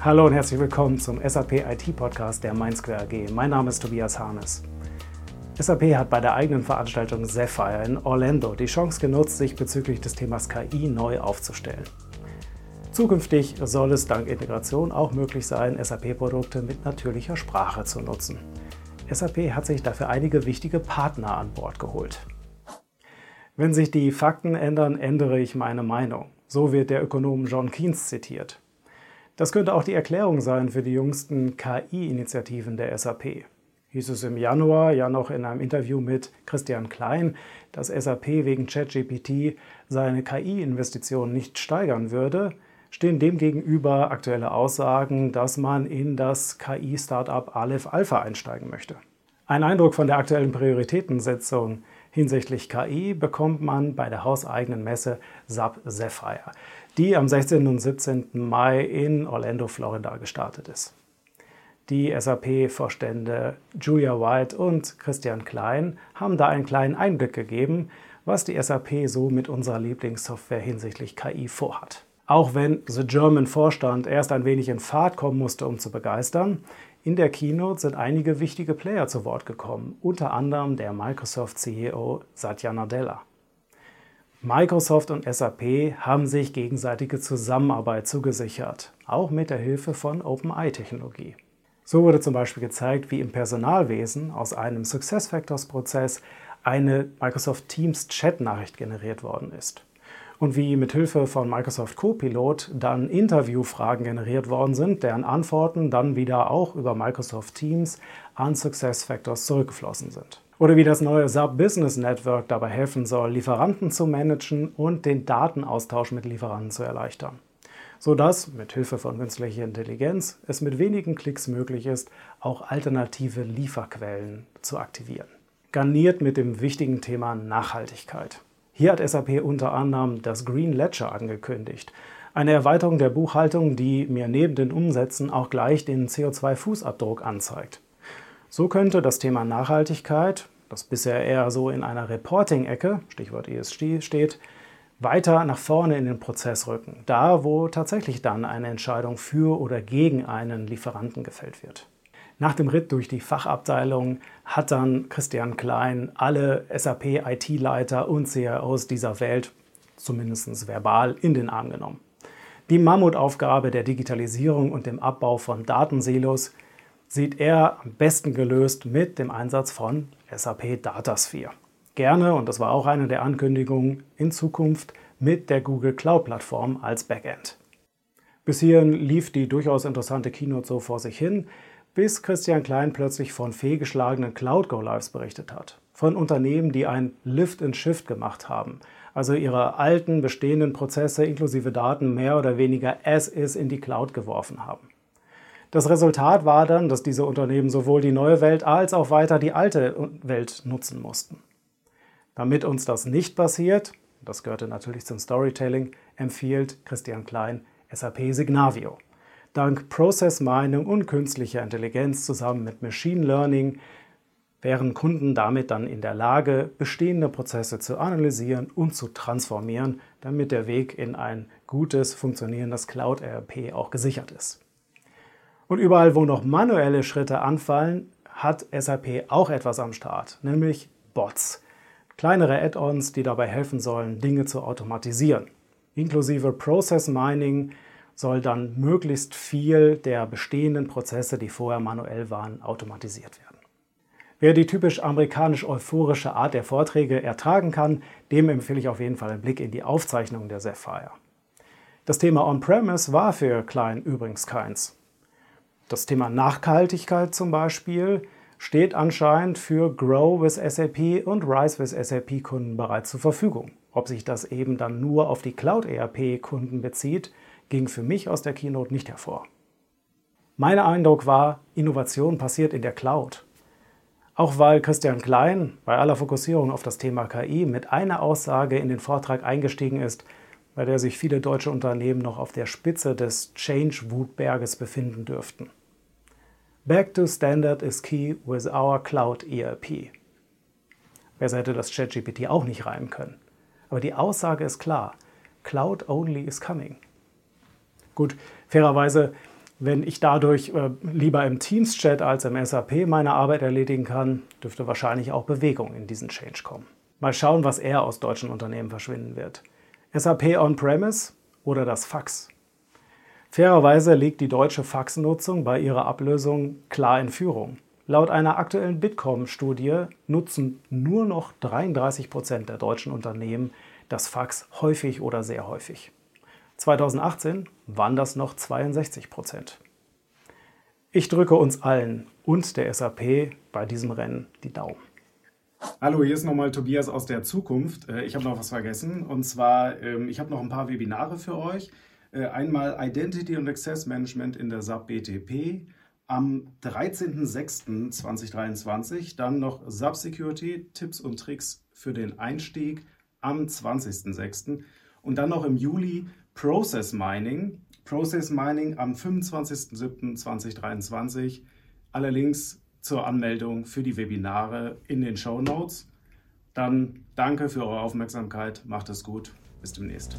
Hallo und herzlich willkommen zum SAP IT Podcast der Mindsquare AG. Mein Name ist Tobias Harnes. SAP hat bei der eigenen Veranstaltung Sapphire in Orlando die Chance genutzt, sich bezüglich des Themas KI neu aufzustellen. Zukünftig soll es dank Integration auch möglich sein, SAP-Produkte mit natürlicher Sprache zu nutzen. SAP hat sich dafür einige wichtige Partner an Bord geholt. Wenn sich die Fakten ändern, ändere ich meine Meinung. So wird der Ökonom John Keynes zitiert. Das könnte auch die Erklärung sein für die jüngsten KI-Initiativen der SAP. Hieß es im Januar ja noch in einem Interview mit Christian Klein, dass SAP wegen ChatGPT seine KI-Investitionen nicht steigern würde, stehen demgegenüber aktuelle Aussagen, dass man in das KI-Startup Aleph Alpha einsteigen möchte. Ein Eindruck von der aktuellen Prioritätensetzung hinsichtlich KI bekommt man bei der hauseigenen Messe SAP Sapphire, die am 16. und 17. Mai in Orlando, Florida gestartet ist. Die SAP-Vorstände Julia White und Christian Klein haben da einen kleinen Einblick gegeben, was die SAP so mit unserer Lieblingssoftware hinsichtlich KI vorhat. Auch wenn The German Vorstand erst ein wenig in Fahrt kommen musste, um zu begeistern, in der Keynote sind einige wichtige Player zu Wort gekommen, unter anderem der Microsoft CEO Satya Nadella. Microsoft und SAP haben sich gegenseitige Zusammenarbeit zugesichert, auch mit der Hilfe von OpenEye-Technologie. So wurde zum Beispiel gezeigt, wie im Personalwesen aus einem SuccessFactors-Prozess eine Microsoft Teams Chat-Nachricht generiert worden ist und wie mit Hilfe von Microsoft Copilot dann Interviewfragen generiert worden sind, deren Antworten dann wieder auch über Microsoft Teams an SuccessFactors zurückgeflossen sind. Oder wie das neue SAP Business Network dabei helfen soll, Lieferanten zu managen und den Datenaustausch mit Lieferanten zu erleichtern. Sodass mit Hilfe von künstlicher Intelligenz es mit wenigen Klicks möglich ist, auch alternative Lieferquellen zu aktivieren. Garniert mit dem wichtigen Thema Nachhaltigkeit. Hier hat SAP unter anderem das Green Ledger angekündigt. Eine Erweiterung der Buchhaltung, die mir neben den Umsätzen auch gleich den CO2-Fußabdruck anzeigt. So könnte das Thema Nachhaltigkeit, das bisher eher so in einer Reporting-Ecke, Stichwort ESG steht, weiter nach vorne in den Prozess rücken, da wo tatsächlich dann eine Entscheidung für oder gegen einen Lieferanten gefällt wird. Nach dem Ritt durch die Fachabteilung hat dann Christian Klein alle SAP-IT-Leiter und CIOs dieser Welt, zumindest verbal, in den Arm genommen. Die Mammutaufgabe der Digitalisierung und dem Abbau von Datensilos sieht er am besten gelöst mit dem Einsatz von SAP Datasphere. Gerne, und das war auch eine der Ankündigungen, in Zukunft mit der Google Cloud-Plattform als Backend. Bis hierhin lief die durchaus interessante Keynote so vor sich hin bis Christian Klein plötzlich von fehlgeschlagenen Cloud-Go-Lives berichtet hat. Von Unternehmen, die ein Lift and Shift gemacht haben, also ihre alten, bestehenden Prozesse inklusive Daten mehr oder weniger as is in die Cloud geworfen haben. Das Resultat war dann, dass diese Unternehmen sowohl die neue Welt als auch weiter die alte Welt nutzen mussten. Damit uns das nicht passiert, das gehörte natürlich zum Storytelling, empfiehlt Christian Klein SAP Signavio dank Process Mining und künstlicher Intelligenz zusammen mit Machine Learning wären Kunden damit dann in der Lage, bestehende Prozesse zu analysieren und zu transformieren, damit der Weg in ein gutes, funktionierendes Cloud-ERP auch gesichert ist. Und überall, wo noch manuelle Schritte anfallen, hat SAP auch etwas am Start, nämlich Bots. Kleinere Add-ons, die dabei helfen sollen, Dinge zu automatisieren. Inklusive Process Mining, soll dann möglichst viel der bestehenden Prozesse, die vorher manuell waren, automatisiert werden. Wer die typisch amerikanisch-euphorische Art der Vorträge ertragen kann, dem empfehle ich auf jeden Fall einen Blick in die Aufzeichnung der Sapphire. Das Thema On-Premise war für Klein übrigens keins. Das Thema Nachhaltigkeit zum Beispiel steht anscheinend für Grow with SAP und Rise with SAP Kunden bereits zur Verfügung. Ob sich das eben dann nur auf die Cloud ERP Kunden bezieht, ging für mich aus der Keynote nicht hervor. Mein Eindruck war, Innovation passiert in der Cloud. Auch weil Christian Klein bei aller Fokussierung auf das Thema KI mit einer Aussage in den Vortrag eingestiegen ist, bei der sich viele deutsche Unternehmen noch auf der Spitze des Change-Wutberges befinden dürften. Back to Standard is key with our Cloud ERP. Besser hätte das ChatGPT auch nicht reimen können. Aber die Aussage ist klar: Cloud only is coming. Gut, fairerweise Wenn ich dadurch äh, lieber im Teams-Chat als im SAP meine Arbeit erledigen kann, dürfte wahrscheinlich auch Bewegung in diesen Change kommen. Mal schauen, was eher aus deutschen Unternehmen verschwinden wird. SAP On-Premise oder das Fax. Fairerweise liegt die deutsche Faxnutzung bei ihrer Ablösung klar in Führung. Laut einer aktuellen Bitkom-Studie nutzen nur noch 33 Prozent der deutschen Unternehmen das Fax häufig oder sehr häufig. 2018 waren das noch 62 Prozent. Ich drücke uns allen und der SAP bei diesem Rennen die Daumen. Hallo, hier ist nochmal Tobias aus der Zukunft. Äh, ich habe noch was vergessen und zwar, ähm, ich habe noch ein paar Webinare für euch. Äh, einmal Identity und Access Management in der SAP BTP am 13.06.2023, dann noch SAP Security Tipps und Tricks für den Einstieg am 20.06. und dann noch im Juli Process Mining. Process Mining am 25.07.2023. Alle Links zur Anmeldung für die Webinare in den Show Notes. Dann danke für eure Aufmerksamkeit, macht es gut, bis demnächst.